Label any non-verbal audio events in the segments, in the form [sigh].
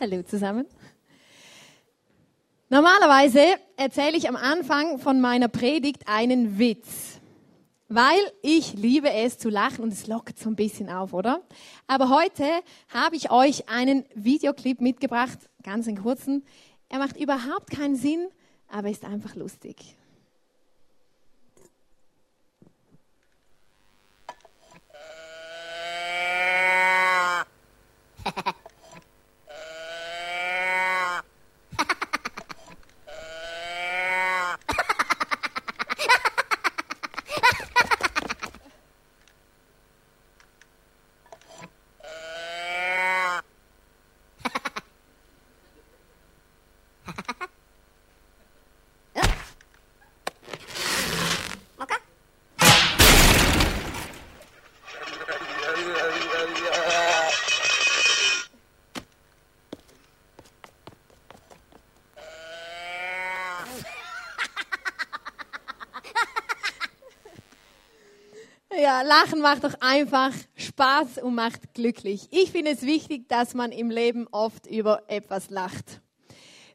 Hallo zusammen. Normalerweise erzähle ich am Anfang von meiner Predigt einen Witz, weil ich liebe es zu lachen und es lockert so ein bisschen auf, oder? Aber heute habe ich euch einen Videoclip mitgebracht, ganz einen kurzen. Er macht überhaupt keinen Sinn, aber ist einfach lustig. Ja, Lachen macht doch einfach Spaß und macht glücklich. Ich finde es wichtig, dass man im Leben oft über etwas lacht.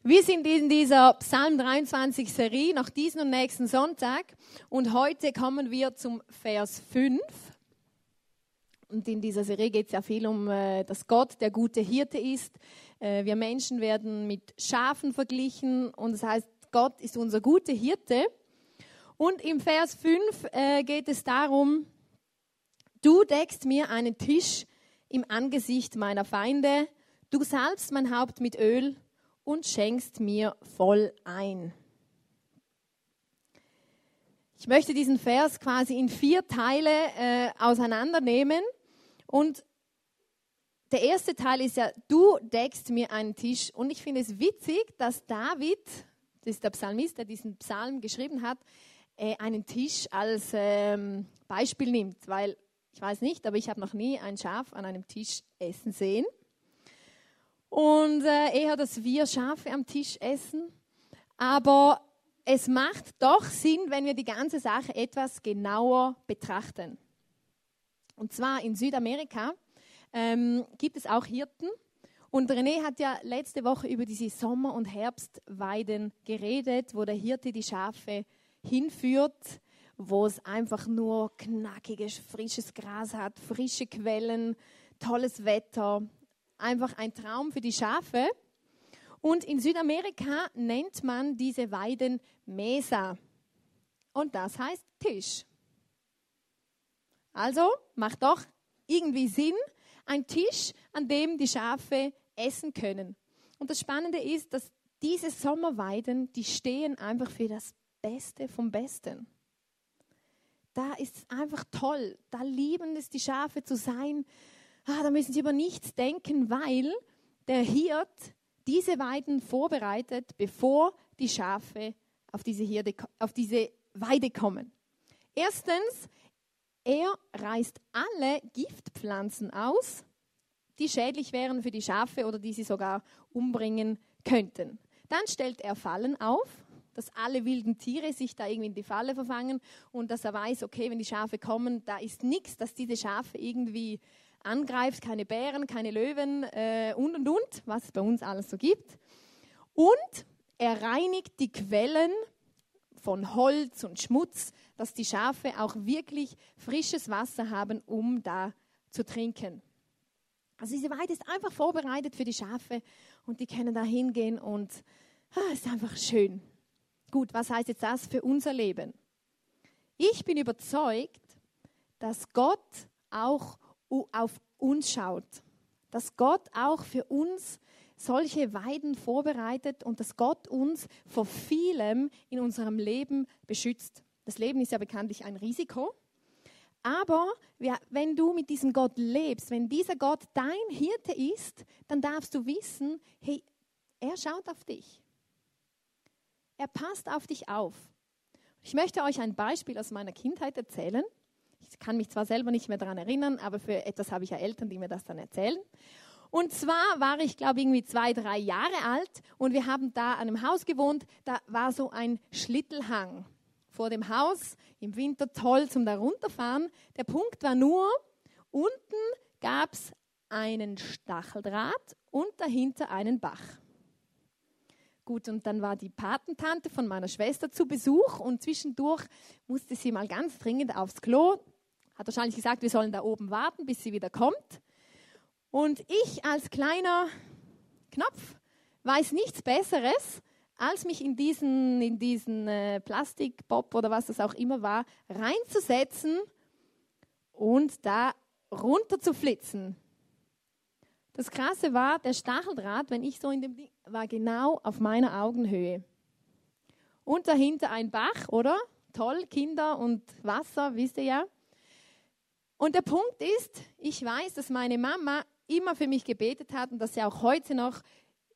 Wir sind in dieser Psalm 23 Serie nach diesem und nächsten Sonntag und heute kommen wir zum Vers 5. Und in dieser Serie geht es ja viel um, äh, dass Gott der gute Hirte ist. Äh, wir Menschen werden mit Schafen verglichen und das heißt, Gott ist unser guter Hirte. Und im Vers 5 äh, geht es darum, Du deckst mir einen Tisch im Angesicht meiner Feinde, du salbst mein Haupt mit Öl und schenkst mir voll ein. Ich möchte diesen Vers quasi in vier Teile äh, auseinandernehmen. Und der erste Teil ist ja, du deckst mir einen Tisch. Und ich finde es witzig, dass David, das ist der Psalmist, der diesen Psalm geschrieben hat, äh, einen Tisch als ähm, Beispiel nimmt, weil ich weiß nicht, aber ich habe noch nie ein Schaf an einem Tisch essen sehen. Und äh, eher, dass wir Schafe am Tisch essen. Aber es macht doch Sinn, wenn wir die ganze Sache etwas genauer betrachten. Und zwar in Südamerika ähm, gibt es auch Hirten. Und René hat ja letzte Woche über diese Sommer- und Herbstweiden geredet, wo der Hirte die Schafe hinführt wo es einfach nur knackiges, frisches Gras hat, frische Quellen, tolles Wetter. Einfach ein Traum für die Schafe. Und in Südamerika nennt man diese Weiden Mesa. Und das heißt Tisch. Also macht doch irgendwie Sinn, ein Tisch, an dem die Schafe essen können. Und das Spannende ist, dass diese Sommerweiden, die stehen einfach für das Beste vom Besten da ist es einfach toll. Da lieben es die Schafe zu sein. Ah, da müssen sie über nichts denken, weil der Hirt diese Weiden vorbereitet, bevor die Schafe auf diese, Hirde, auf diese Weide kommen. Erstens, er reißt alle Giftpflanzen aus, die schädlich wären für die Schafe oder die sie sogar umbringen könnten. Dann stellt er Fallen auf dass alle wilden Tiere sich da irgendwie in die Falle verfangen und dass er weiß, okay, wenn die Schafe kommen, da ist nichts, dass diese Schafe irgendwie angreift, keine Bären, keine Löwen äh, und und und, was es bei uns alles so gibt. Und er reinigt die Quellen von Holz und Schmutz, dass die Schafe auch wirklich frisches Wasser haben, um da zu trinken. Also diese Weide ist einfach vorbereitet für die Schafe und die können da hingehen und ah, es ist einfach schön. Gut, was heißt jetzt das für unser Leben? Ich bin überzeugt, dass Gott auch auf uns schaut, dass Gott auch für uns solche Weiden vorbereitet und dass Gott uns vor vielem in unserem Leben beschützt. Das Leben ist ja bekanntlich ein Risiko. Aber wenn du mit diesem Gott lebst, wenn dieser Gott dein Hirte ist, dann darfst du wissen, hey, er schaut auf dich. Er passt auf dich auf. Ich möchte euch ein Beispiel aus meiner Kindheit erzählen. Ich kann mich zwar selber nicht mehr daran erinnern, aber für etwas habe ich ja Eltern, die mir das dann erzählen. Und zwar war ich, glaube ich, irgendwie zwei, drei Jahre alt und wir haben da an einem Haus gewohnt. Da war so ein Schlittelhang vor dem Haus. Im Winter toll zum da runterfahren. Der Punkt war nur, unten gab es einen Stacheldraht und dahinter einen Bach. Gut, und dann war die Patentante von meiner Schwester zu Besuch und zwischendurch musste sie mal ganz dringend aufs Klo. Hat wahrscheinlich gesagt, wir sollen da oben warten, bis sie wieder kommt. Und ich als kleiner Knopf weiß nichts Besseres, als mich in diesen, in diesen äh, Plastikbob oder was das auch immer war, reinzusetzen und da runter zu flitzen. Das Krasse war, der Stacheldraht, wenn ich so in dem Ding, war genau auf meiner Augenhöhe. Und dahinter ein Bach, oder? Toll, Kinder und Wasser, wisst ihr ja. Und der Punkt ist, ich weiß, dass meine Mama immer für mich gebetet hat und dass sie auch heute noch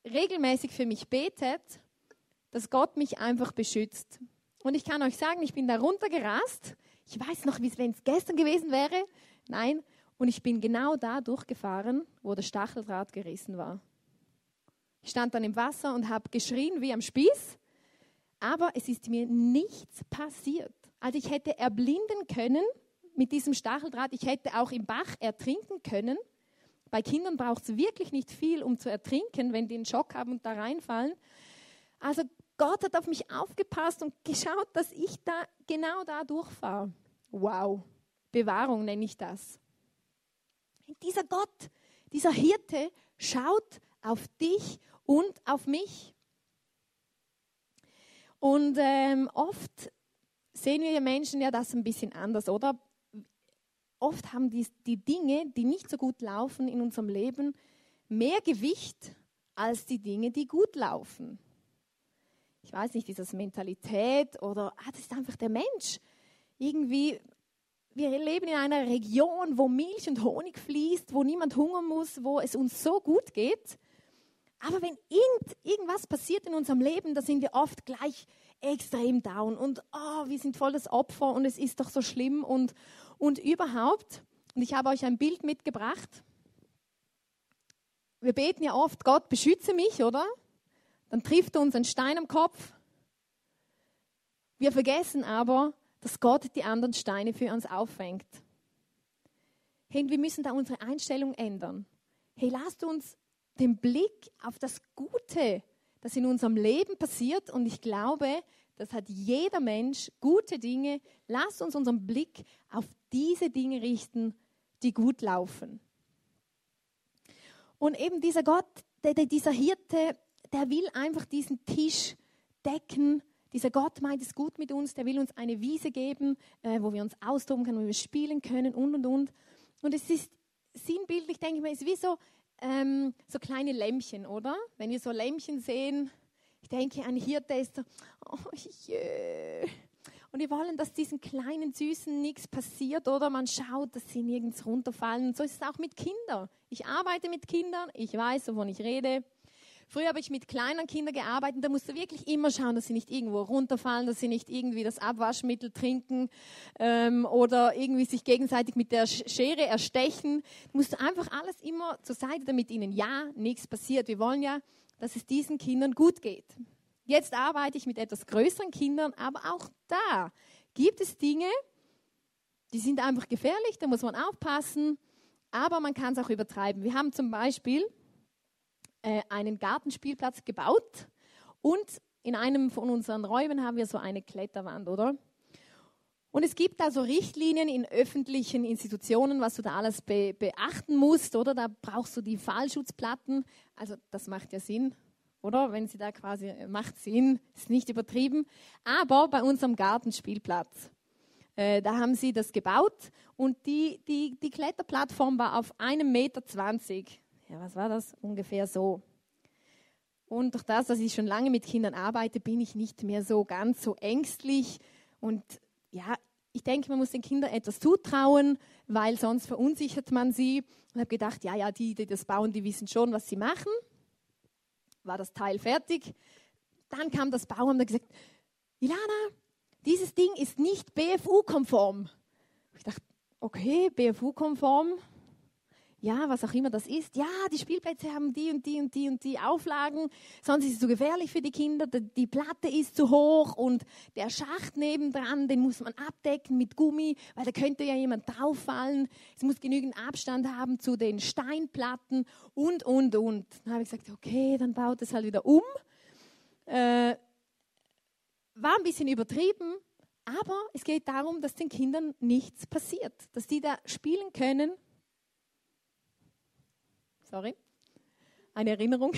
regelmäßig für mich betet, dass Gott mich einfach beschützt. Und ich kann euch sagen, ich bin da runtergerast. Ich weiß noch, wie es gestern gewesen wäre. Nein, und ich bin genau da durchgefahren, wo der Stacheldraht gerissen war. Ich stand dann im Wasser und habe geschrien wie am Spieß, aber es ist mir nichts passiert. Also ich hätte erblinden können mit diesem Stacheldraht, ich hätte auch im Bach ertrinken können. Bei Kindern braucht es wirklich nicht viel, um zu ertrinken, wenn die einen Schock haben und da reinfallen. Also Gott hat auf mich aufgepasst und geschaut, dass ich da genau da durchfahre. Wow, Bewahrung nenne ich das. Dieser Gott, dieser Hirte schaut auf dich und auf mich. Und ähm, oft sehen wir Menschen ja das ein bisschen anders, oder? Oft haben die, die Dinge, die nicht so gut laufen in unserem Leben, mehr Gewicht als die Dinge, die gut laufen. Ich weiß nicht, ist das Mentalität oder ah, das ist einfach der Mensch. Irgendwie wir leben in einer Region, wo Milch und Honig fließt, wo niemand hungern muss, wo es uns so gut geht. Aber wenn irgend, irgendwas passiert in unserem Leben, da sind wir oft gleich extrem down und oh, wir sind voll das Opfer und es ist doch so schlimm und, und überhaupt. Und ich habe euch ein Bild mitgebracht. Wir beten ja oft, Gott beschütze mich, oder? Dann trifft uns ein Stein am Kopf. Wir vergessen aber, dass Gott die anderen Steine für uns auffängt. Hey, wir müssen da unsere Einstellung ändern. Hey, lasst uns den Blick auf das Gute, das in unserem Leben passiert, und ich glaube, das hat jeder Mensch, gute Dinge. Lasst uns unseren Blick auf diese Dinge richten, die gut laufen. Und eben dieser Gott, der, der, dieser Hirte, der will einfach diesen Tisch decken dieser Gott meint es gut mit uns, der will uns eine Wiese geben, äh, wo wir uns austoben können, wo wir spielen können und und und. Und es ist sinnbildlich, denke ich mal, ist wie so, ähm, so kleine Lämmchen, oder? Wenn wir so Lämmchen sehen, ich denke, ein Hirte ist so, oh je. Und wir wollen, dass diesen kleinen Süßen nichts passiert, oder? Man schaut, dass sie nirgends runterfallen. Und so ist es auch mit Kindern. Ich arbeite mit Kindern, ich weiß, wovon ich rede. Früher habe ich mit kleinen Kindern gearbeitet, da musst du wirklich immer schauen, dass sie nicht irgendwo runterfallen, dass sie nicht irgendwie das Abwaschmittel trinken ähm, oder irgendwie sich gegenseitig mit der Schere erstechen. Du musst einfach alles immer zur Seite, damit ihnen ja nichts passiert. Wir wollen ja, dass es diesen Kindern gut geht. Jetzt arbeite ich mit etwas größeren Kindern, aber auch da gibt es Dinge, die sind einfach gefährlich, da muss man aufpassen, aber man kann es auch übertreiben. Wir haben zum Beispiel äh, einen Gartenspielplatz gebaut und in einem von unseren Räumen haben wir so eine Kletterwand, oder? Und es gibt da so Richtlinien in öffentlichen Institutionen, was du da alles be beachten musst, oder? Da brauchst du die Fallschutzplatten. Also das macht ja Sinn, oder? Wenn sie da quasi, äh, macht Sinn, ist nicht übertrieben. Aber bei unserem Gartenspielplatz, äh, da haben sie das gebaut und die, die, die Kletterplattform war auf einem Meter. zwanzig ja, was war das? Ungefähr so. Und durch das, dass ich schon lange mit Kindern arbeite, bin ich nicht mehr so ganz so ängstlich. Und ja, ich denke, man muss den Kindern etwas zutrauen, weil sonst verunsichert man sie. Und habe gedacht, ja, ja, die, die das bauen, die wissen schon, was sie machen. War das Teil fertig. Dann kam das Bauamt und hat gesagt, Ilana, dieses Ding ist nicht BFU-konform. Ich dachte, okay, BFU-konform, ja, was auch immer das ist, ja, die Spielplätze haben die und die und die und die Auflagen, sonst ist es zu gefährlich für die Kinder, die Platte ist zu hoch und der Schacht nebendran, den muss man abdecken mit Gummi, weil da könnte ja jemand drauffallen. Es muss genügend Abstand haben zu den Steinplatten und, und, und. Dann habe ich gesagt, okay, dann baut es halt wieder um. Äh, war ein bisschen übertrieben, aber es geht darum, dass den Kindern nichts passiert, dass die da spielen können sorry, eine Erinnerung,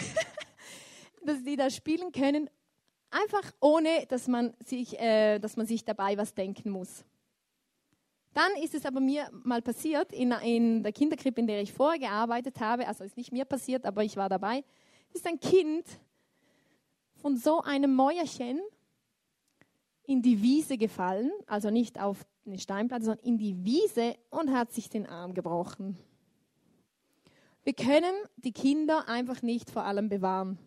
[laughs] dass die da spielen können, einfach ohne, dass man sich, äh, dass man sich dabei was denken muss. Dann ist es aber mir mal passiert, in, in der Kinderkrippe, in der ich vorher gearbeitet habe, also ist nicht mir passiert, aber ich war dabei, ist ein Kind von so einem Mäuerchen in die Wiese gefallen, also nicht auf eine Steinplatte, sondern in die Wiese und hat sich den Arm gebrochen. Wir können die Kinder einfach nicht vor allem bewahren.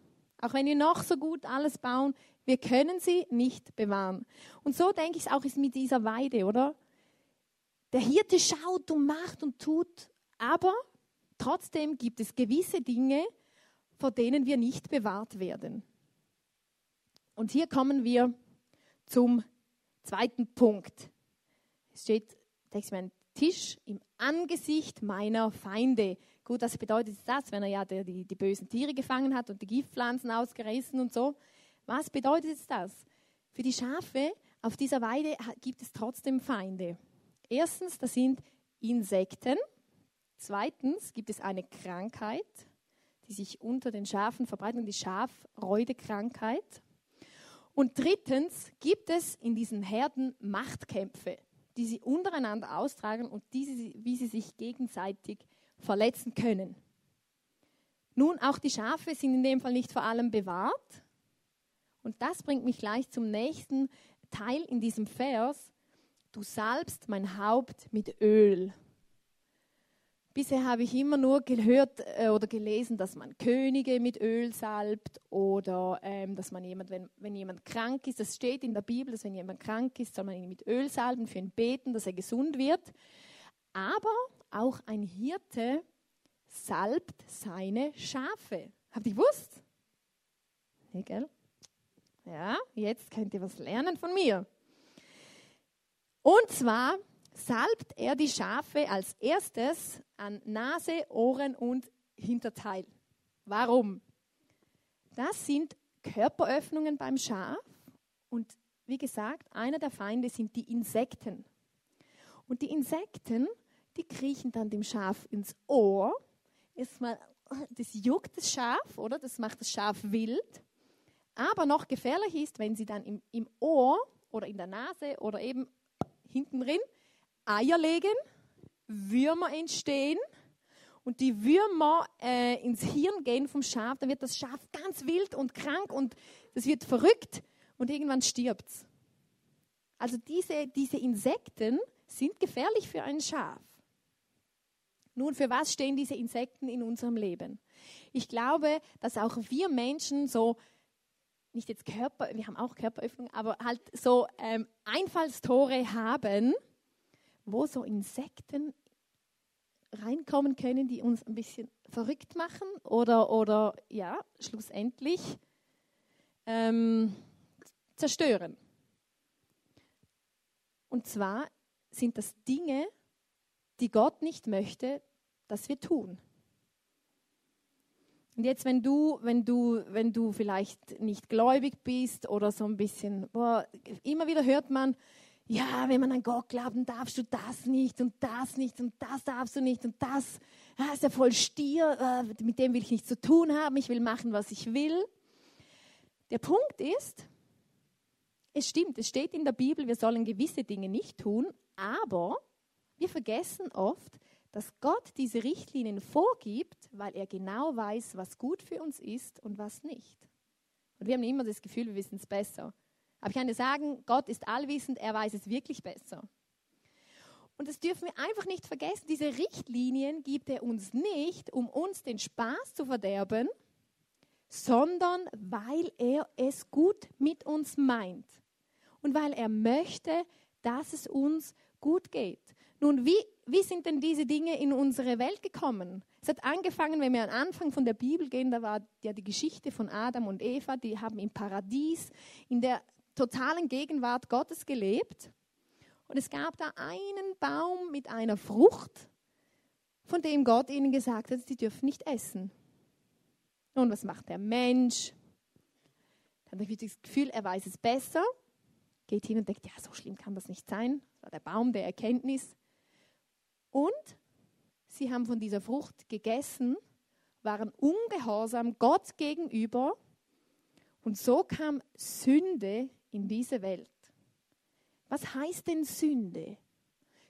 Auch wenn wir noch so gut alles bauen, wir können sie nicht bewahren. Und so denke ich es auch ist mit dieser Weide, oder? Der Hirte schaut und macht und tut, aber trotzdem gibt es gewisse Dinge, vor denen wir nicht bewahrt werden. Und hier kommen wir zum zweiten Punkt. Es steht, denkst du, ein Tisch im Angesicht meiner Feinde. Gut, was bedeutet das, wenn er ja die, die, die bösen Tiere gefangen hat und die Giftpflanzen ausgerissen und so? Was bedeutet das? Für die Schafe auf dieser Weide gibt es trotzdem Feinde. Erstens, das sind Insekten. Zweitens gibt es eine Krankheit, die sich unter den Schafen verbreitet, die Schafreudekrankheit. Und drittens gibt es in diesen Herden Machtkämpfe, die sie untereinander austragen und diese, wie sie sich gegenseitig verletzen können. Nun, auch die Schafe sind in dem Fall nicht vor allem bewahrt. Und das bringt mich gleich zum nächsten Teil in diesem Vers. Du salbst mein Haupt mit Öl. Bisher habe ich immer nur gehört äh, oder gelesen, dass man Könige mit Öl salbt oder ähm, dass man jemand, wenn, wenn jemand krank ist, das steht in der Bibel, dass wenn jemand krank ist, soll man ihn mit Öl salben, für ihn beten, dass er gesund wird. Aber auch ein Hirte salbt seine Schafe. Habt ihr gewusst? Nee, gell? Ja, jetzt könnt ihr was lernen von mir. Und zwar salbt er die Schafe als erstes an Nase, Ohren und Hinterteil. Warum? Das sind Körperöffnungen beim Schaf und wie gesagt, einer der Feinde sind die Insekten. Und die Insekten die kriechen dann dem Schaf ins Ohr. Erstmal, das juckt das Schaf, oder? Das macht das Schaf wild. Aber noch gefährlich ist, wenn sie dann im, im Ohr oder in der Nase oder eben hinten drin Eier legen, Würmer entstehen und die Würmer äh, ins Hirn gehen vom Schaf, dann wird das Schaf ganz wild und krank und das wird verrückt und irgendwann stirbt es. Also diese, diese Insekten sind gefährlich für ein Schaf. Nun, für was stehen diese Insekten in unserem Leben? Ich glaube, dass auch wir Menschen so, nicht jetzt Körper, wir haben auch Körperöffnungen, aber halt so ähm, Einfallstore haben, wo so Insekten reinkommen können, die uns ein bisschen verrückt machen oder, oder ja, schlussendlich ähm, zerstören. Und zwar sind das Dinge, die Gott nicht möchte, dass wir tun. Und jetzt, wenn du, wenn du, wenn du vielleicht nicht gläubig bist oder so ein bisschen, boah, immer wieder hört man, ja, wenn man an Gott glaubt, dann darfst du das nicht und das nicht und das darfst du nicht und das, ja, ist ja voll Stier, äh, mit dem will ich nichts zu tun haben, ich will machen, was ich will. Der Punkt ist, es stimmt, es steht in der Bibel, wir sollen gewisse Dinge nicht tun, aber wir vergessen oft, dass Gott diese Richtlinien vorgibt, weil er genau weiß, was gut für uns ist und was nicht. Und wir haben immer das Gefühl, wir wissen es besser. Aber ich kann dir sagen, Gott ist allwissend, er weiß es wirklich besser. Und das dürfen wir einfach nicht vergessen. Diese Richtlinien gibt er uns nicht, um uns den Spaß zu verderben, sondern weil er es gut mit uns meint. Und weil er möchte, dass es uns gut geht. Nun, wie, wie sind denn diese Dinge in unsere Welt gekommen? Es hat angefangen, wenn wir am Anfang von der Bibel gehen, da war ja die Geschichte von Adam und Eva, die haben im Paradies, in der totalen Gegenwart Gottes gelebt. Und es gab da einen Baum mit einer Frucht, von dem Gott ihnen gesagt hat, sie dürfen nicht essen. Und was macht der Mensch? Dann hat er das Gefühl, er weiß es besser, geht hin und denkt, ja, so schlimm kann das nicht sein. Das war der Baum der Erkenntnis. Und sie haben von dieser Frucht gegessen, waren ungehorsam Gott gegenüber und so kam Sünde in diese Welt. Was heißt denn Sünde?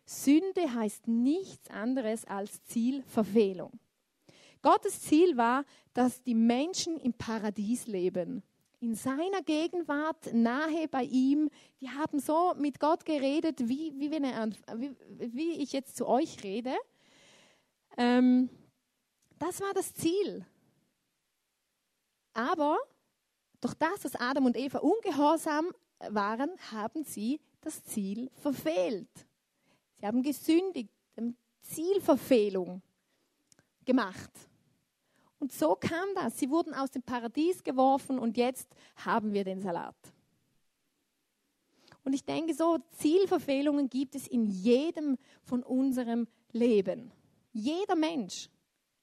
Sünde heißt nichts anderes als Zielverfehlung. Gottes Ziel war, dass die Menschen im Paradies leben. In seiner Gegenwart, nahe bei ihm. Die haben so mit Gott geredet, wie, wie, wenn er, wie, wie ich jetzt zu euch rede. Ähm, das war das Ziel. Aber durch das, dass Adam und Eva ungehorsam waren, haben sie das Ziel verfehlt. Sie haben gesündigt, Zielverfehlung gemacht. Und so kam das. Sie wurden aus dem Paradies geworfen und jetzt haben wir den Salat. Und ich denke, so Zielverfehlungen gibt es in jedem von unserem Leben. Jeder Mensch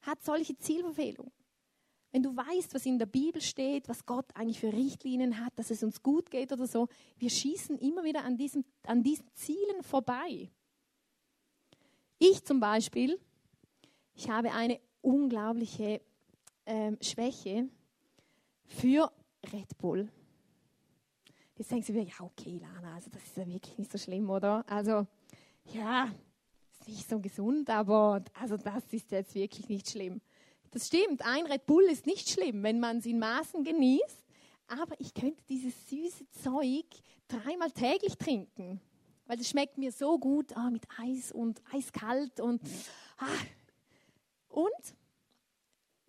hat solche Zielverfehlungen. Wenn du weißt, was in der Bibel steht, was Gott eigentlich für Richtlinien hat, dass es uns gut geht oder so, wir schießen immer wieder an, diesem, an diesen Zielen vorbei. Ich zum Beispiel, ich habe eine unglaubliche ähm, Schwäche für Red Bull. Jetzt denken Sie wieder, ja okay, Lana, also das ist ja wirklich nicht so schlimm, oder? Also, ja, ist nicht so gesund, aber also das ist jetzt wirklich nicht schlimm. Das stimmt, ein Red Bull ist nicht schlimm, wenn man es in Maßen genießt, aber ich könnte dieses süße Zeug dreimal täglich trinken, weil das schmeckt mir so gut ah, mit Eis und eiskalt und ah. und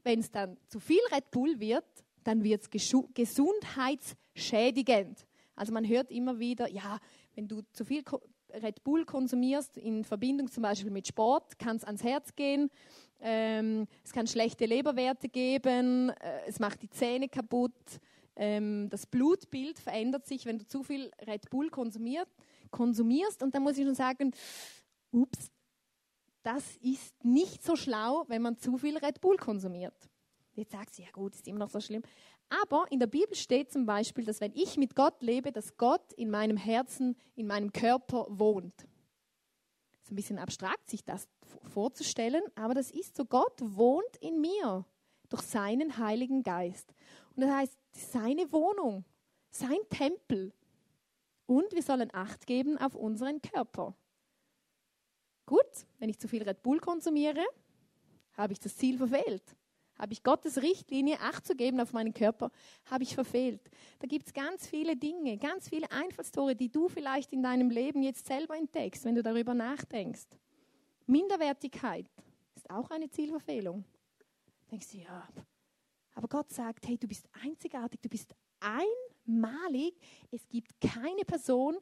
wenn es dann zu viel Red Bull wird, dann wird es gesundheitsschädigend. Also man hört immer wieder, ja, wenn du zu viel Red Bull konsumierst in Verbindung zum Beispiel mit Sport, kann es ans Herz gehen ähm, es kann schlechte Leberwerte geben, äh, es macht die Zähne kaputt, ähm, das Blutbild verändert sich, wenn du zu viel Red Bull konsumiert, konsumierst. Und dann muss ich schon sagen, ups, das ist nicht so schlau, wenn man zu viel Red Bull konsumiert. Jetzt sagst du, ja gut, ist immer noch so schlimm. Aber in der Bibel steht zum Beispiel, dass wenn ich mit Gott lebe, dass Gott in meinem Herzen, in meinem Körper wohnt ein bisschen abstrakt, sich das vorzustellen, aber das ist so. Gott wohnt in mir durch seinen Heiligen Geist. Und das heißt, seine Wohnung, sein Tempel. Und wir sollen Acht geben auf unseren Körper. Gut, wenn ich zu viel Red Bull konsumiere, habe ich das Ziel verfehlt. Habe ich Gottes Richtlinie, Acht zu geben auf meinen Körper, habe ich verfehlt. Da gibt es ganz viele Dinge, ganz viele Einfallstore, die du vielleicht in deinem Leben jetzt selber entdeckst, wenn du darüber nachdenkst. Minderwertigkeit ist auch eine Zielverfehlung. Denkst du, ja, aber Gott sagt, hey, du bist einzigartig, du bist einmalig. Es gibt keine Person,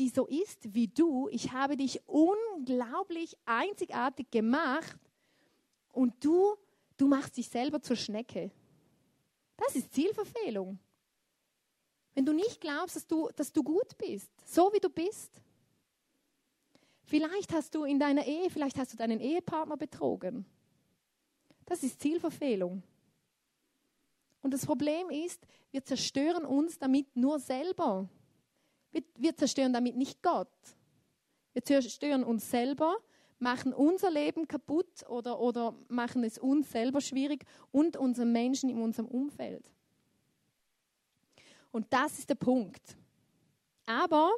die so ist wie du. Ich habe dich unglaublich einzigartig gemacht und du Du machst dich selber zur Schnecke. Das ist Zielverfehlung. Wenn du nicht glaubst, dass du, dass du gut bist, so wie du bist. Vielleicht hast du in deiner Ehe, vielleicht hast du deinen Ehepartner betrogen. Das ist Zielverfehlung. Und das Problem ist, wir zerstören uns damit nur selber. Wir, wir zerstören damit nicht Gott. Wir zerstören uns selber machen unser Leben kaputt oder, oder machen es uns selber schwierig und unseren Menschen in unserem Umfeld. Und das ist der Punkt. Aber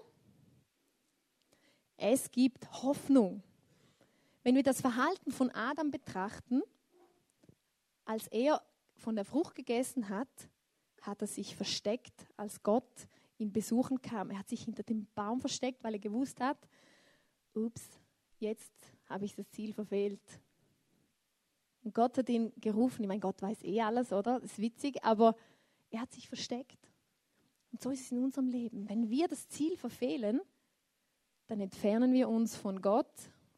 es gibt Hoffnung. Wenn wir das Verhalten von Adam betrachten, als er von der Frucht gegessen hat, hat er sich versteckt, als Gott ihn besuchen kam. Er hat sich hinter dem Baum versteckt, weil er gewusst hat, ups, jetzt habe ich das Ziel verfehlt. Und Gott hat ihn gerufen. Ich meine, Gott weiß eh alles, oder? Das ist witzig, aber er hat sich versteckt. Und so ist es in unserem Leben. Wenn wir das Ziel verfehlen, dann entfernen wir uns von Gott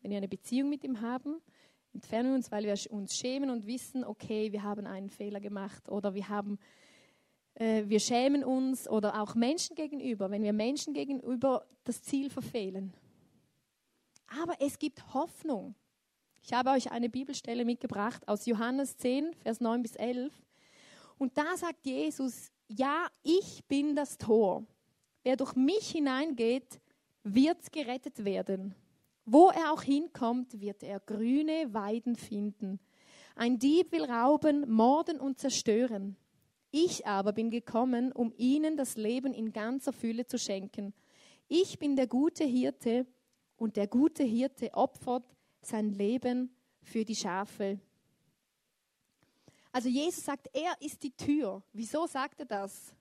wenn wir eine Beziehung mit ihm haben, entfernen wir uns, weil wir uns schämen und wissen, okay, wir haben einen Fehler gemacht oder wir haben äh, wir schämen uns oder auch Menschen gegenüber, wenn wir Menschen gegenüber das Ziel verfehlen. Aber es gibt Hoffnung. Ich habe euch eine Bibelstelle mitgebracht aus Johannes 10, Vers 9 bis 11. Und da sagt Jesus, ja, ich bin das Tor. Wer durch mich hineingeht, wird gerettet werden. Wo er auch hinkommt, wird er grüne Weiden finden. Ein Dieb will rauben, morden und zerstören. Ich aber bin gekommen, um ihnen das Leben in ganzer Fülle zu schenken. Ich bin der gute Hirte und der gute Hirte opfert sein Leben für die Schafe. Also Jesus sagt, er ist die Tür. Wieso sagt er das?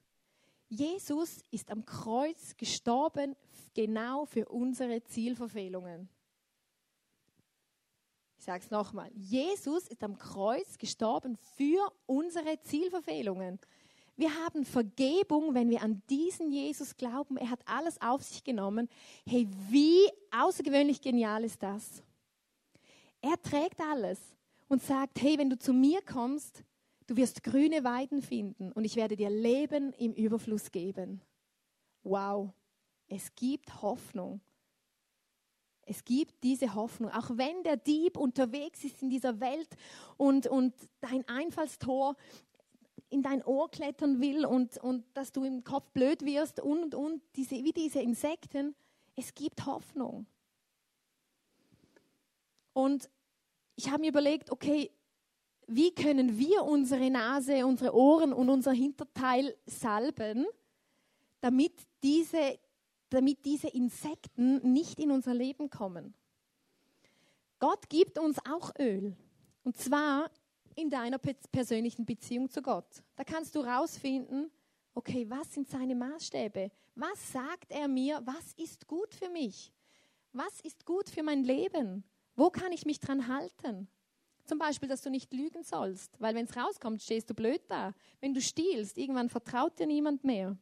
Jesus ist am Kreuz gestorben genau für unsere Zielverfehlungen. Ich sage es nochmal. Jesus ist am Kreuz gestorben für unsere Zielverfehlungen. Wir haben Vergebung, wenn wir an diesen Jesus glauben. Er hat alles auf sich genommen. Hey, wie außergewöhnlich genial ist das? Er trägt alles und sagt, hey, wenn du zu mir kommst, du wirst grüne Weiden finden und ich werde dir Leben im Überfluss geben. Wow, es gibt Hoffnung. Es gibt diese Hoffnung, auch wenn der Dieb unterwegs ist in dieser Welt und, und dein Einfallstor in dein Ohr klettern will und, und dass du im Kopf blöd wirst und und und, diese, wie diese Insekten, es gibt Hoffnung. Und ich habe mir überlegt, okay, wie können wir unsere Nase, unsere Ohren und unser Hinterteil salben, damit diese damit diese Insekten nicht in unser Leben kommen. Gott gibt uns auch Öl. Und zwar in deiner persönlichen Beziehung zu Gott. Da kannst du rausfinden, okay, was sind seine Maßstäbe? Was sagt er mir? Was ist gut für mich? Was ist gut für mein Leben? Wo kann ich mich dran halten? Zum Beispiel, dass du nicht lügen sollst, weil wenn es rauskommt, stehst du blöd da. Wenn du stiehlst, irgendwann vertraut dir niemand mehr.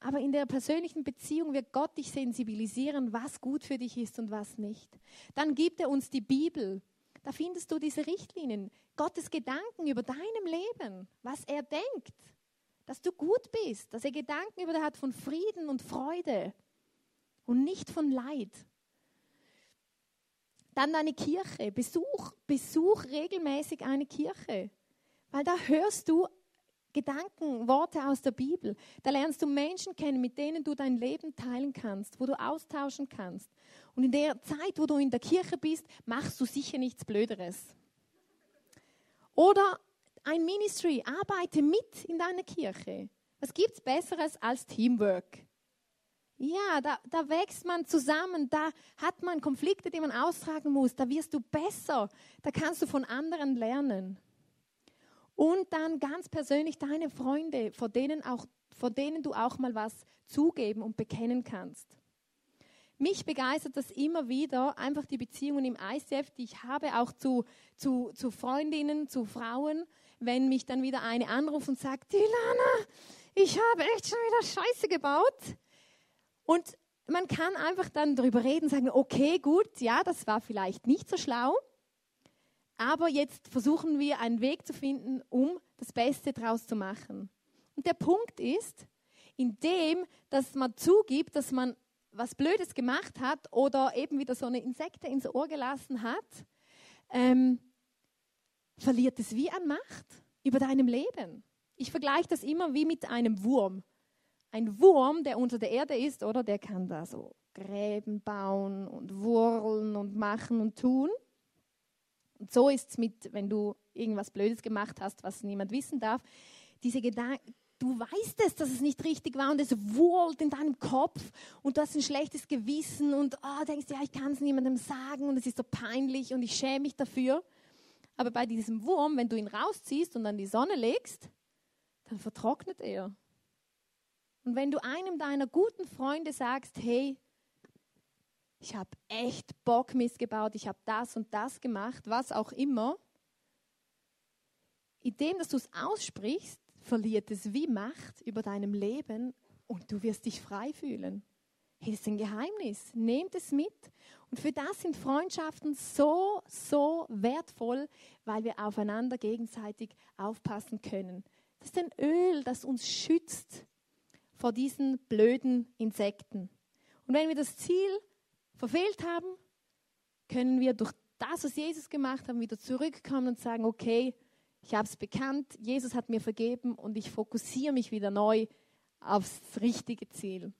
Aber in der persönlichen Beziehung wird Gott dich sensibilisieren, was gut für dich ist und was nicht. Dann gibt er uns die Bibel. Da findest du diese Richtlinien, Gottes Gedanken über deinem Leben, was er denkt, dass du gut bist, dass er Gedanken über dich hat von Frieden und Freude und nicht von Leid. Dann deine Kirche, Besuch, Besuch regelmäßig eine Kirche, weil da hörst du Gedanken, Worte aus der Bibel. Da lernst du Menschen kennen, mit denen du dein Leben teilen kannst, wo du austauschen kannst. Und in der Zeit, wo du in der Kirche bist, machst du sicher nichts Blöderes. Oder ein Ministry, arbeite mit in deiner Kirche. Was gibt es Besseres als Teamwork? Ja, da, da wächst man zusammen, da hat man Konflikte, die man austragen muss, da wirst du besser, da kannst du von anderen lernen. Und dann ganz persönlich deine Freunde, vor denen, auch, vor denen du auch mal was zugeben und bekennen kannst. Mich begeistert das immer wieder, einfach die Beziehungen im ICF, die ich habe, auch zu, zu, zu Freundinnen, zu Frauen, wenn mich dann wieder eine anruft und sagt, Ilana, ich habe echt schon wieder Scheiße gebaut. Und man kann einfach dann darüber reden, sagen, okay, gut, ja, das war vielleicht nicht so schlau, aber jetzt versuchen wir einen Weg zu finden, um das Beste daraus zu machen. Und der Punkt ist, indem, dass man zugibt, dass man was Blödes gemacht hat oder eben wieder so eine Insekte ins Ohr gelassen hat, ähm, verliert es wie an Macht über deinem Leben. Ich vergleiche das immer wie mit einem Wurm. Ein Wurm, der unter der Erde ist, oder der kann da so Gräben bauen und wurlen und machen und tun. Und so ist es mit, wenn du irgendwas Blödes gemacht hast, was niemand wissen darf. Diese Gedanken, du weißt es, dass es nicht richtig war und es wurlt in deinem Kopf und du hast ein schlechtes Gewissen und oh, denkst, ja, ich kann es niemandem sagen und es ist so peinlich und ich schäme mich dafür. Aber bei diesem Wurm, wenn du ihn rausziehst und an die Sonne legst, dann vertrocknet er. Und wenn du einem deiner guten Freunde sagst, hey, ich habe echt Bock missgebaut, ich habe das und das gemacht, was auch immer. Indem, dass du es aussprichst, verliert es wie Macht über deinem Leben und du wirst dich frei fühlen. Hey, das ist ein Geheimnis. Nehmt es mit. Und für das sind Freundschaften so, so wertvoll, weil wir aufeinander gegenseitig aufpassen können. Das ist ein Öl, das uns schützt vor diesen blöden Insekten. Und wenn wir das Ziel verfehlt haben, können wir durch das, was Jesus gemacht hat, wieder zurückkommen und sagen, okay, ich habe es bekannt, Jesus hat mir vergeben und ich fokussiere mich wieder neu aufs richtige Ziel.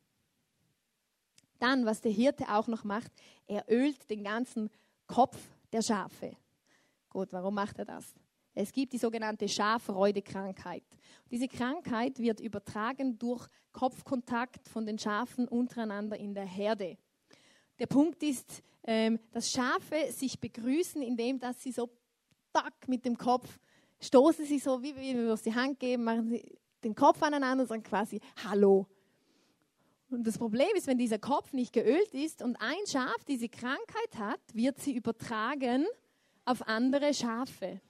Dann, was der Hirte auch noch macht, er ölt den ganzen Kopf der Schafe. Gut, warum macht er das? Es gibt die sogenannte Schafreudekrankheit. Diese Krankheit wird übertragen durch Kopfkontakt von den Schafen untereinander in der Herde. Der Punkt ist, ähm, dass Schafe sich begrüßen, indem dass sie so tack mit dem Kopf stoßen sie so, wie wir uns die Hand geben, machen sie den Kopf aneinander und sagen quasi Hallo. Und das Problem ist, wenn dieser Kopf nicht geölt ist und ein Schaf diese Krankheit hat, wird sie übertragen auf andere Schafe.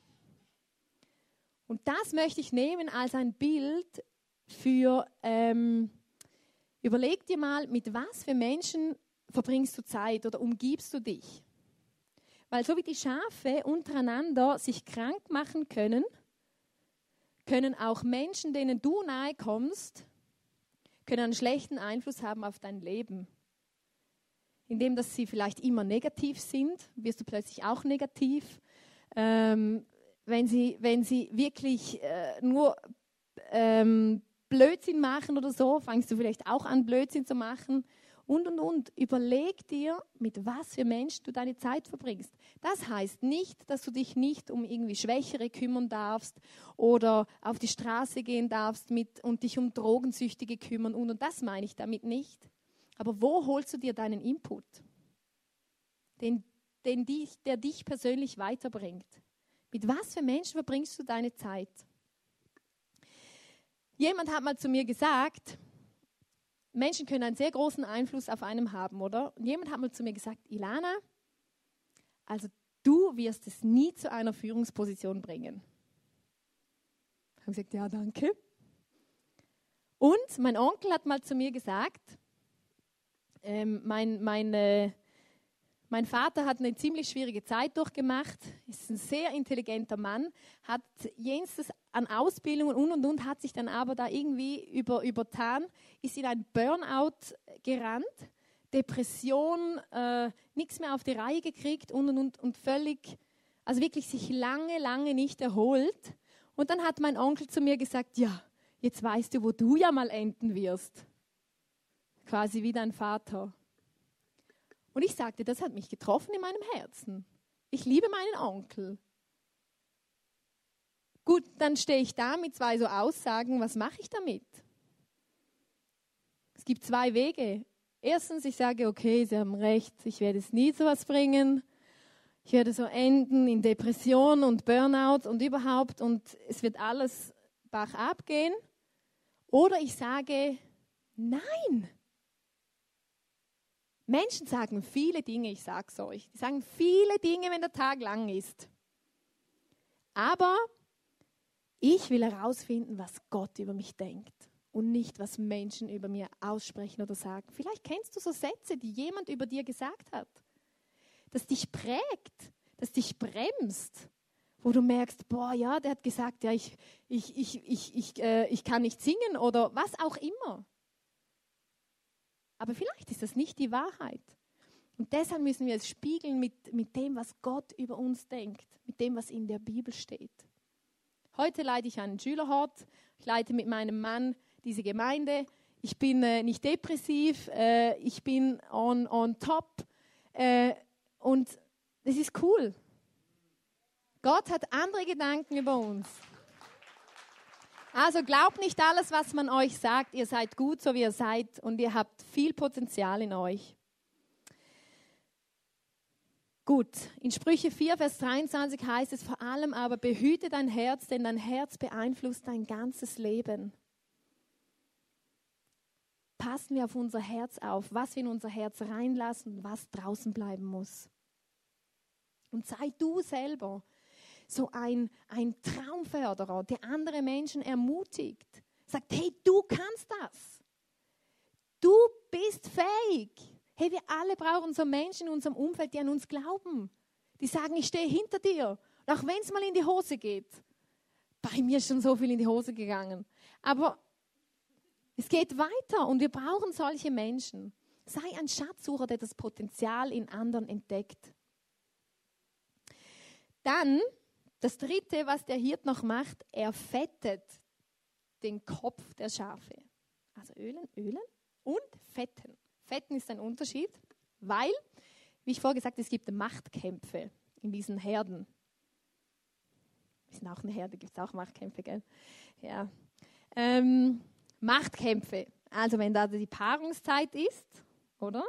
Und das möchte ich nehmen als ein Bild für, ähm, überleg dir mal, mit was für Menschen verbringst du Zeit oder umgibst du dich? Weil so wie die Schafe untereinander sich krank machen können, können auch Menschen, denen du nahe kommst, können einen schlechten Einfluss haben auf dein Leben. Indem, dass sie vielleicht immer negativ sind, wirst du plötzlich auch negativ. Ähm, wenn, sie, wenn sie wirklich äh, nur ähm, Blödsinn machen oder so, fangst du vielleicht auch an, Blödsinn zu machen und, und, und. Überleg dir, mit was für Menschen du deine Zeit verbringst. Das heißt nicht, dass du dich nicht um irgendwie Schwächere kümmern darfst oder auf die Straße gehen darfst mit, und dich um Drogensüchtige kümmern. Und, und das meine ich damit nicht. Aber wo holst du dir deinen Input? Den, den dich, der dich persönlich weiterbringt. Mit was für Menschen verbringst du deine Zeit? Jemand hat mal zu mir gesagt, Menschen können einen sehr großen Einfluss auf einem haben, oder? Und jemand hat mal zu mir gesagt, Ilana, also du wirst es nie zu einer Führungsposition bringen. Ich habe gesagt, ja, danke. Und mein Onkel hat mal zu mir gesagt, ähm, mein, meine, mein Vater hat eine ziemlich schwierige Zeit durchgemacht, ist ein sehr intelligenter Mann, hat jenseits an Ausbildungen und und und, hat sich dann aber da irgendwie über, übertan, ist in ein Burnout gerannt, Depression, äh, nichts mehr auf die Reihe gekriegt und und und, und völlig, also wirklich sich lange, lange nicht erholt. Und dann hat mein Onkel zu mir gesagt, ja, jetzt weißt du, wo du ja mal enden wirst. Quasi wie dein Vater. Und ich sagte, das hat mich getroffen in meinem Herzen. Ich liebe meinen Onkel. Gut, dann stehe ich da mit zwei so Aussagen. Was mache ich damit? Es gibt zwei Wege. Erstens, ich sage, okay, Sie haben recht, ich werde es nie zu was bringen. Ich werde so enden in Depression und Burnout und überhaupt und es wird alles bach abgehen. Oder ich sage, nein, Menschen sagen viele Dinge, ich sage es euch. Die sagen viele Dinge, wenn der Tag lang ist. Aber ich will herausfinden, was Gott über mich denkt und nicht, was Menschen über mir aussprechen oder sagen. Vielleicht kennst du so Sätze, die jemand über dir gesagt hat, das dich prägt, das dich bremst, wo du merkst, boah, ja, der hat gesagt, ja, ich, ich, ich, ich, ich, äh, ich kann nicht singen oder was auch immer. Aber vielleicht ist das nicht die Wahrheit. Und deshalb müssen wir es spiegeln mit, mit dem, was Gott über uns denkt, mit dem, was in der Bibel steht. Heute leite ich einen Schülerhort. Ich leite mit meinem Mann diese Gemeinde. Ich bin äh, nicht depressiv, äh, ich bin on, on top. Äh, und es ist cool. Gott hat andere Gedanken über uns. Also glaubt nicht alles, was man euch sagt. Ihr seid gut, so wie ihr seid und ihr habt viel Potenzial in euch. Gut, in Sprüche 4, Vers 23 heißt es vor allem aber, behüte dein Herz, denn dein Herz beeinflusst dein ganzes Leben. Passen wir auf unser Herz auf, was wir in unser Herz reinlassen was draußen bleiben muss. Und sei du selber so ein, ein Traumförderer, der andere Menschen ermutigt. Sagt, hey, du kannst das. Du bist fähig. Hey, wir alle brauchen so Menschen in unserem Umfeld, die an uns glauben. Die sagen, ich stehe hinter dir. Und auch wenn es mal in die Hose geht. Bei mir ist schon so viel in die Hose gegangen. Aber es geht weiter und wir brauchen solche Menschen. Sei ein Schatzsucher, der das Potenzial in anderen entdeckt. Dann, das dritte, was der Hirt noch macht, er fettet den Kopf der Schafe. Also ölen, ölen und fetten. Fetten ist ein Unterschied, weil, wie ich vorher gesagt habe, es gibt Machtkämpfe in diesen Herden. Wir sind auch eine Herde, gibt es auch Machtkämpfe, gell? Ja. Ähm, Machtkämpfe. Also wenn da die Paarungszeit ist, oder?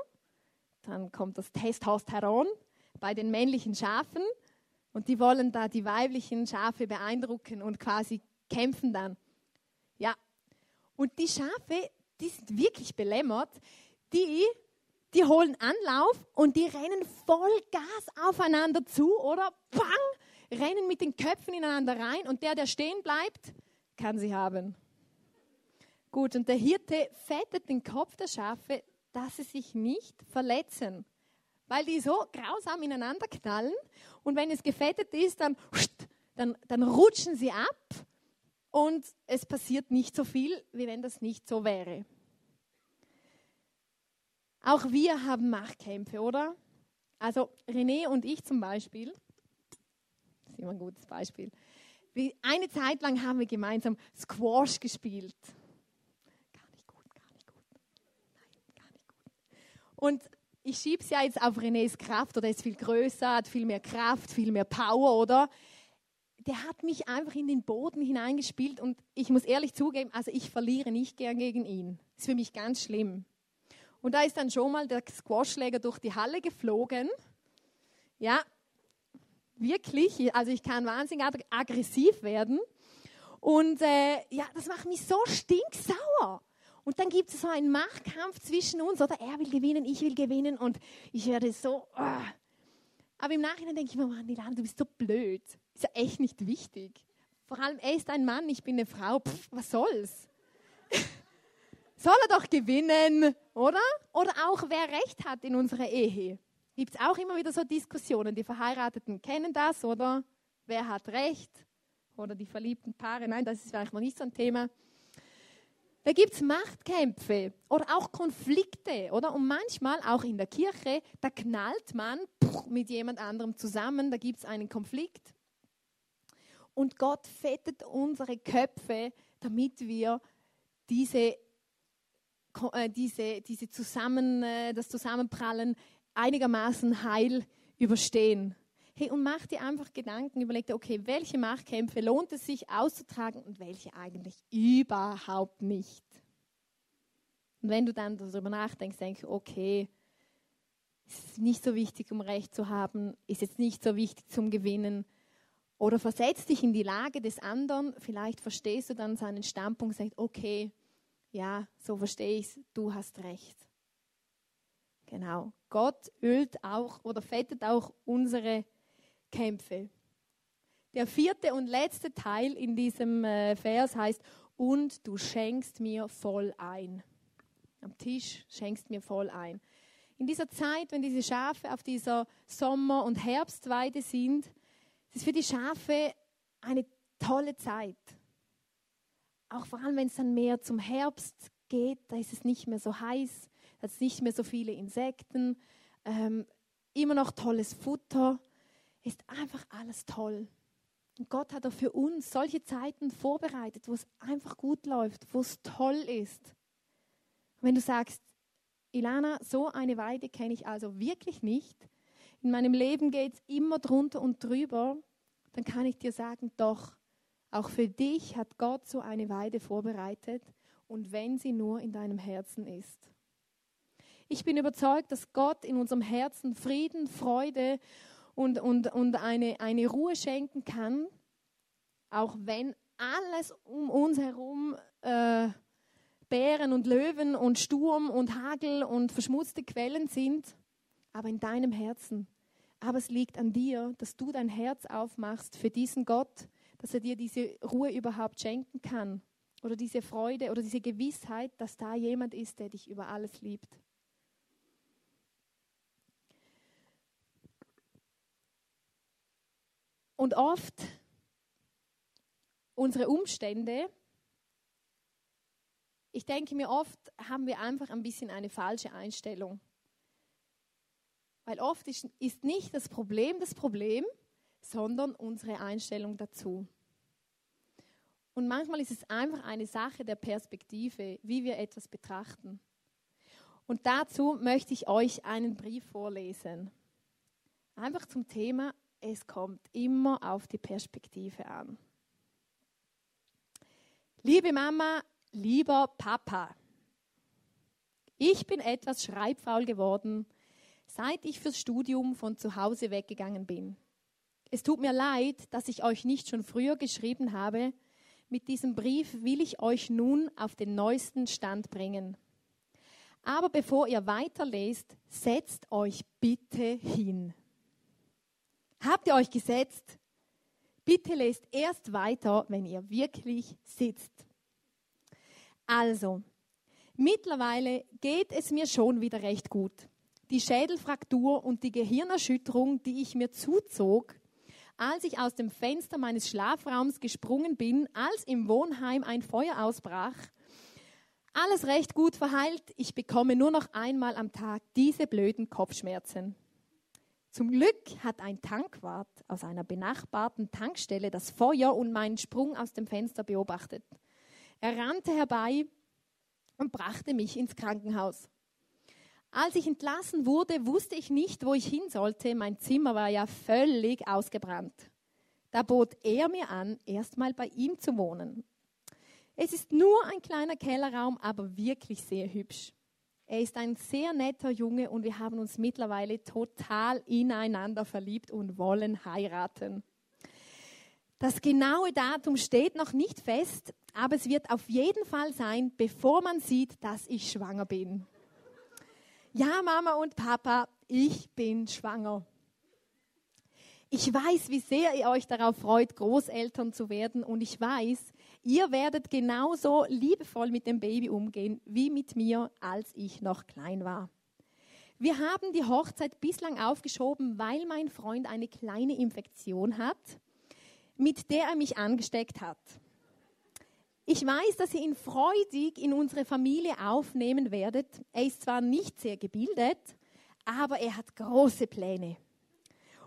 Dann kommt das Testosteron bei den männlichen Schafen und die wollen da die weiblichen Schafe beeindrucken und quasi kämpfen dann. Ja. Und die Schafe, die sind wirklich belämmert. Die, die holen Anlauf und die rennen voll Gas aufeinander zu, oder? Bang! Rennen mit den Köpfen ineinander rein und der, der stehen bleibt, kann sie haben. Gut, und der Hirte fettet den Kopf der Schafe, dass sie sich nicht verletzen, weil die so grausam ineinander knallen und wenn es gefettet ist, dann, dann, dann rutschen sie ab und es passiert nicht so viel, wie wenn das nicht so wäre. Auch wir haben Machtkämpfe, oder? Also René und ich zum Beispiel, das ist immer ein gutes Beispiel. Eine Zeit lang haben wir gemeinsam Squash gespielt. Und ich schiebe es ja jetzt auf Renés Kraft, oder er ist viel größer, hat viel mehr Kraft, viel mehr Power, oder? Der hat mich einfach in den Boden hineingespielt und ich muss ehrlich zugeben, also ich verliere nicht gern gegen ihn. Das ist für mich ganz schlimm. Und da ist dann schon mal der Squashschläger durch die Halle geflogen. Ja, wirklich. Also ich kann wahnsinnig aggressiv werden. Und äh, ja, das macht mich so stinksauer. Und dann gibt es so einen Machtkampf zwischen uns, oder er will gewinnen, ich will gewinnen und ich werde so. Oh. Aber im Nachhinein denke ich mir, Mann, Nilan, du bist so blöd. Ist ja echt nicht wichtig. Vor allem, er ist ein Mann, ich bin eine Frau. Pff, was soll's? [laughs] Soll er doch gewinnen, oder? Oder auch, wer Recht hat in unserer Ehe. Gibt es auch immer wieder so Diskussionen. Die Verheirateten kennen das, oder? Wer hat Recht? Oder die verliebten Paare. Nein, das ist vielleicht noch nicht so ein Thema. Da gibt es Machtkämpfe oder auch Konflikte, oder? Und manchmal auch in der Kirche, da knallt man mit jemand anderem zusammen, da gibt es einen Konflikt. Und Gott fettet unsere Köpfe, damit wir diese, diese, diese Zusammen, äh, das Zusammenprallen einigermaßen heil überstehen. Hey, und mach dir einfach Gedanken, überleg dir, okay, welche Machtkämpfe lohnt es sich auszutragen und welche eigentlich überhaupt nicht. Und wenn du dann darüber nachdenkst, denkst du, okay, ist nicht so wichtig, um Recht zu haben, ist jetzt nicht so wichtig zum Gewinnen. Oder versetz dich in die Lage des anderen, vielleicht verstehst du dann seinen Standpunkt sagst, okay, ja, so verstehe ich es, du hast recht. Genau. Gott ölt auch oder fettet auch unsere Kämpfe. Der vierte und letzte Teil in diesem äh, Vers heißt, und du schenkst mir voll ein. Am Tisch schenkst mir voll ein. In dieser Zeit, wenn diese Schafe auf dieser Sommer- und Herbstweide sind, ist es für die Schafe eine tolle Zeit. Auch vor allem, wenn es dann mehr zum Herbst geht, da ist es nicht mehr so heiß, da ist nicht mehr so viele Insekten, ähm, immer noch tolles Futter ist einfach alles toll. Und Gott hat auch für uns solche Zeiten vorbereitet, wo es einfach gut läuft, wo es toll ist. Und wenn du sagst, Ilana, so eine Weide kenne ich also wirklich nicht, in meinem Leben geht es immer drunter und drüber, dann kann ich dir sagen, doch, auch für dich hat Gott so eine Weide vorbereitet und wenn sie nur in deinem Herzen ist. Ich bin überzeugt, dass Gott in unserem Herzen Frieden, Freude und, und, und eine, eine Ruhe schenken kann, auch wenn alles um uns herum äh, Bären und Löwen und Sturm und Hagel und verschmutzte Quellen sind, aber in deinem Herzen. Aber es liegt an dir, dass du dein Herz aufmachst für diesen Gott, dass er dir diese Ruhe überhaupt schenken kann. oder diese Freude oder diese Gewissheit, dass da jemand ist, der dich über alles liebt. Und oft unsere Umstände, ich denke mir oft, haben wir einfach ein bisschen eine falsche Einstellung. Weil oft ist, ist nicht das Problem das Problem, sondern unsere Einstellung dazu. Und manchmal ist es einfach eine Sache der Perspektive, wie wir etwas betrachten. Und dazu möchte ich euch einen Brief vorlesen. Einfach zum Thema, es kommt immer auf die Perspektive an. Liebe Mama, lieber Papa, ich bin etwas schreibfaul geworden, seit ich fürs Studium von zu Hause weggegangen bin. Es tut mir leid, dass ich euch nicht schon früher geschrieben habe. Mit diesem Brief will ich euch nun auf den neuesten Stand bringen. Aber bevor ihr weiterlest, setzt euch bitte hin. Habt ihr euch gesetzt? Bitte lest erst weiter, wenn ihr wirklich sitzt. Also, mittlerweile geht es mir schon wieder recht gut. Die Schädelfraktur und die Gehirnerschütterung, die ich mir zuzog, als ich aus dem Fenster meines Schlafraums gesprungen bin, als im Wohnheim ein Feuer ausbrach. Alles recht gut verheilt, ich bekomme nur noch einmal am Tag diese blöden Kopfschmerzen. Zum Glück hat ein Tankwart aus einer benachbarten Tankstelle das Feuer und meinen Sprung aus dem Fenster beobachtet. Er rannte herbei und brachte mich ins Krankenhaus. Als ich entlassen wurde, wusste ich nicht, wo ich hin sollte. Mein Zimmer war ja völlig ausgebrannt. Da bot er mir an, erstmal bei ihm zu wohnen. Es ist nur ein kleiner Kellerraum, aber wirklich sehr hübsch. Er ist ein sehr netter Junge und wir haben uns mittlerweile total ineinander verliebt und wollen heiraten. Das genaue Datum steht noch nicht fest, aber es wird auf jeden Fall sein, bevor man sieht, dass ich schwanger bin ja Mama und Papa, ich bin schwanger. Ich weiß, wie sehr ihr euch darauf freut, Großeltern zu werden und ich weiß, ihr werdet genauso liebevoll mit dem Baby umgehen wie mit mir, als ich noch klein war. Wir haben die Hochzeit bislang aufgeschoben, weil mein Freund eine kleine Infektion hat, mit der er mich angesteckt hat. Ich weiß, dass ihr ihn freudig in unsere Familie aufnehmen werdet. Er ist zwar nicht sehr gebildet, aber er hat große Pläne.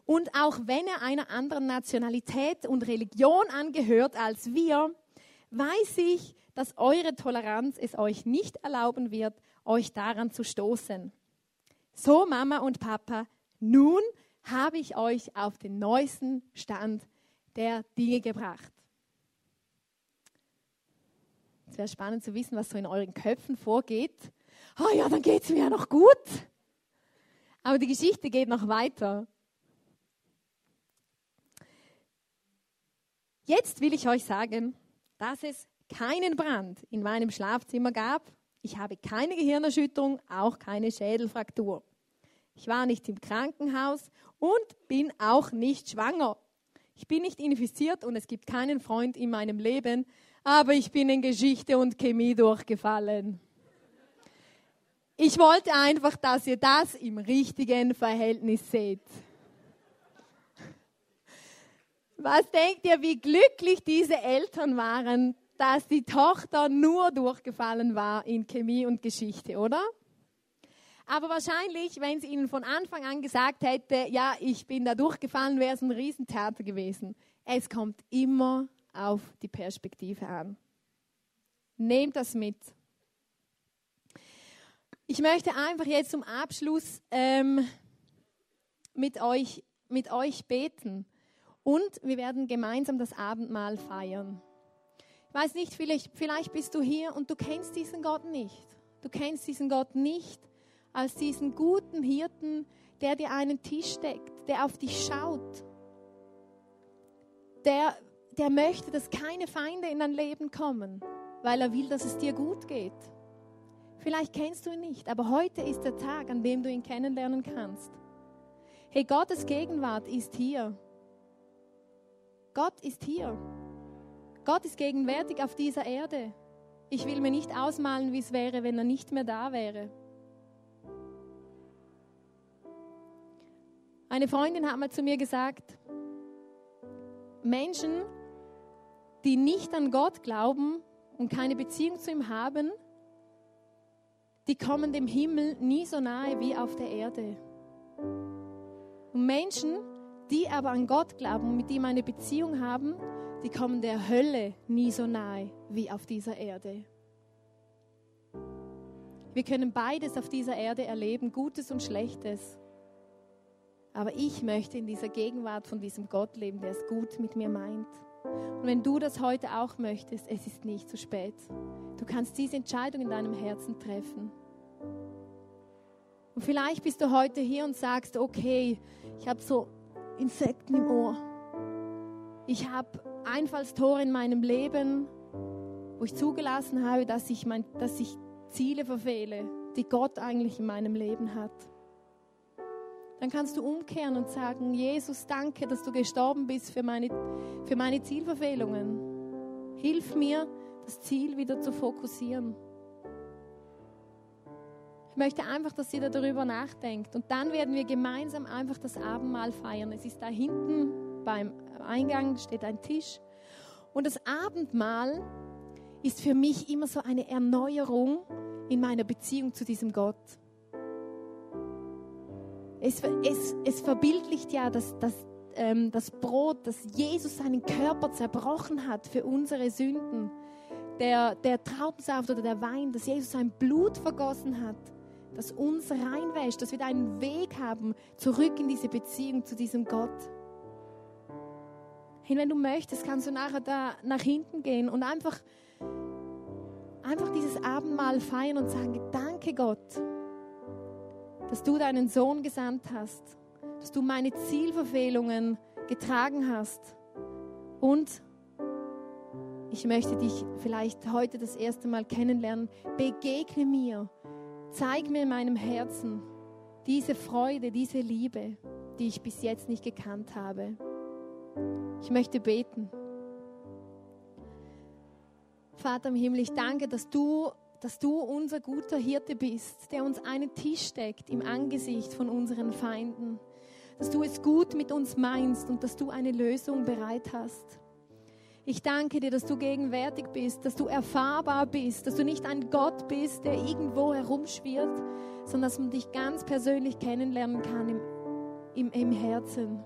Und auch wenn er einer anderen Nationalität und Religion angehört als wir, weiß ich, dass eure Toleranz es euch nicht erlauben wird, euch daran zu stoßen. So, Mama und Papa, nun habe ich euch auf den neuesten Stand der Dinge gebracht. Es wäre spannend zu wissen, was so in euren Köpfen vorgeht. Oh ja, dann geht es mir ja noch gut. Aber die Geschichte geht noch weiter. Jetzt will ich euch sagen, dass es keinen Brand in meinem Schlafzimmer gab. Ich habe keine Gehirnerschütterung, auch keine Schädelfraktur. Ich war nicht im Krankenhaus und bin auch nicht schwanger. Ich bin nicht infiziert und es gibt keinen Freund in meinem Leben, aber ich bin in Geschichte und Chemie durchgefallen. Ich wollte einfach, dass ihr das im richtigen Verhältnis seht. Was denkt ihr, wie glücklich diese Eltern waren, dass die Tochter nur durchgefallen war in Chemie und Geschichte, oder? Aber wahrscheinlich, wenn sie ihnen von Anfang an gesagt hätte, ja, ich bin da durchgefallen, wäre es ein Riesentheater gewesen. Es kommt immer auf die Perspektive an. Nehmt das mit. Ich möchte einfach jetzt zum Abschluss ähm, mit, euch, mit euch beten und wir werden gemeinsam das Abendmahl feiern. Ich weiß nicht, vielleicht, vielleicht bist du hier und du kennst diesen Gott nicht. Du kennst diesen Gott nicht als diesen guten Hirten, der dir einen Tisch deckt, der auf dich schaut, der der möchte, dass keine Feinde in dein Leben kommen, weil er will, dass es dir gut geht. Vielleicht kennst du ihn nicht, aber heute ist der Tag, an dem du ihn kennenlernen kannst. Hey, Gottes Gegenwart ist hier. Gott ist hier. Gott ist gegenwärtig auf dieser Erde. ich will mir nicht ausmalen, wie es wäre, wenn er nicht mehr da wäre. Eine Freundin hat mal zu mir gesagt, Menschen, die nicht an Gott glauben und keine Beziehung zu ihm haben, die kommen dem Himmel nie so nahe wie auf der Erde. Und Menschen, die aber an Gott glauben und mit ihm eine Beziehung haben, die kommen der Hölle nie so nahe wie auf dieser Erde. Wir können beides auf dieser Erde erleben, Gutes und Schlechtes. Aber ich möchte in dieser Gegenwart von diesem Gott leben, der es gut mit mir meint. Und wenn du das heute auch möchtest, es ist nicht zu spät. Du kannst diese Entscheidung in deinem Herzen treffen. Und vielleicht bist du heute hier und sagst, okay, ich habe so Insekten im Ohr. Ich habe Einfallstore in meinem Leben, wo ich zugelassen habe, dass ich, mein, dass ich Ziele verfehle, die Gott eigentlich in meinem Leben hat dann kannst du umkehren und sagen, Jesus, danke, dass du gestorben bist für meine, für meine Zielverfehlungen. Hilf mir, das Ziel wieder zu fokussieren. Ich möchte einfach, dass ihr darüber nachdenkt. Und dann werden wir gemeinsam einfach das Abendmahl feiern. Es ist da hinten beim Eingang, steht ein Tisch. Und das Abendmahl ist für mich immer so eine Erneuerung in meiner Beziehung zu diesem Gott. Es, es, es verbildlicht ja das, das, ähm, das Brot, das Jesus seinen Körper zerbrochen hat für unsere Sünden. Der, der Traubensaft oder der Wein, dass Jesus sein Blut vergossen hat, das uns reinwäscht, dass wir einen Weg haben, zurück in diese Beziehung zu diesem Gott. Und wenn du möchtest, kannst du nachher da nach hinten gehen und einfach, einfach dieses Abendmahl feiern und sagen, danke Gott, dass du deinen Sohn gesandt hast, dass du meine Zielverfehlungen getragen hast. Und ich möchte dich vielleicht heute das erste Mal kennenlernen. Begegne mir, zeig mir in meinem Herzen diese Freude, diese Liebe, die ich bis jetzt nicht gekannt habe. Ich möchte beten. Vater im Himmel, ich danke, dass du dass du unser guter Hirte bist, der uns einen Tisch deckt im Angesicht von unseren Feinden, dass du es gut mit uns meinst und dass du eine Lösung bereit hast. Ich danke dir, dass du gegenwärtig bist, dass du erfahrbar bist, dass du nicht ein Gott bist, der irgendwo herumschwirrt, sondern dass man dich ganz persönlich kennenlernen kann im, im, im Herzen.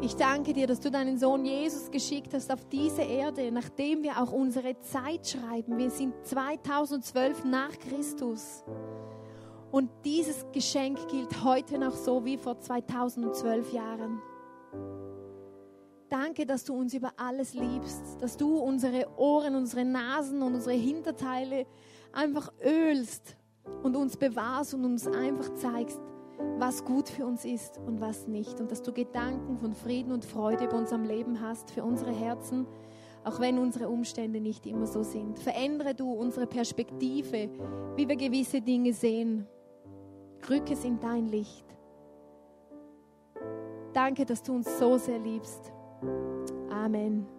Ich danke dir, dass du deinen Sohn Jesus geschickt hast auf diese Erde, nachdem wir auch unsere Zeit schreiben. Wir sind 2012 nach Christus. Und dieses Geschenk gilt heute noch so wie vor 2012 Jahren. Danke, dass du uns über alles liebst, dass du unsere Ohren, unsere Nasen und unsere Hinterteile einfach ölst und uns bewahrst und uns einfach zeigst, was gut für uns ist und was nicht. Und dass du Gedanken von Frieden und Freude über unserem Leben hast, für unsere Herzen, auch wenn unsere Umstände nicht immer so sind. Verändere du unsere Perspektive, wie wir gewisse Dinge sehen. Rück es in dein Licht. Danke, dass du uns so sehr liebst. Amen.